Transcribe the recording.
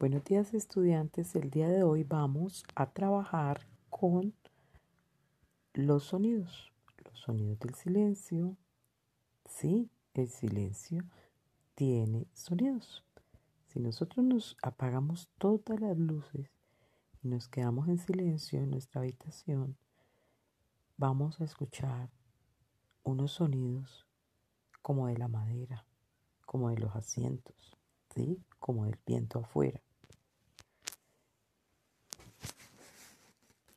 Buenos días estudiantes, el día de hoy vamos a trabajar con los sonidos, los sonidos del silencio. Sí, el silencio tiene sonidos. Si nosotros nos apagamos todas las luces y nos quedamos en silencio en nuestra habitación, vamos a escuchar unos sonidos como de la madera, como de los asientos, como del viento afuera.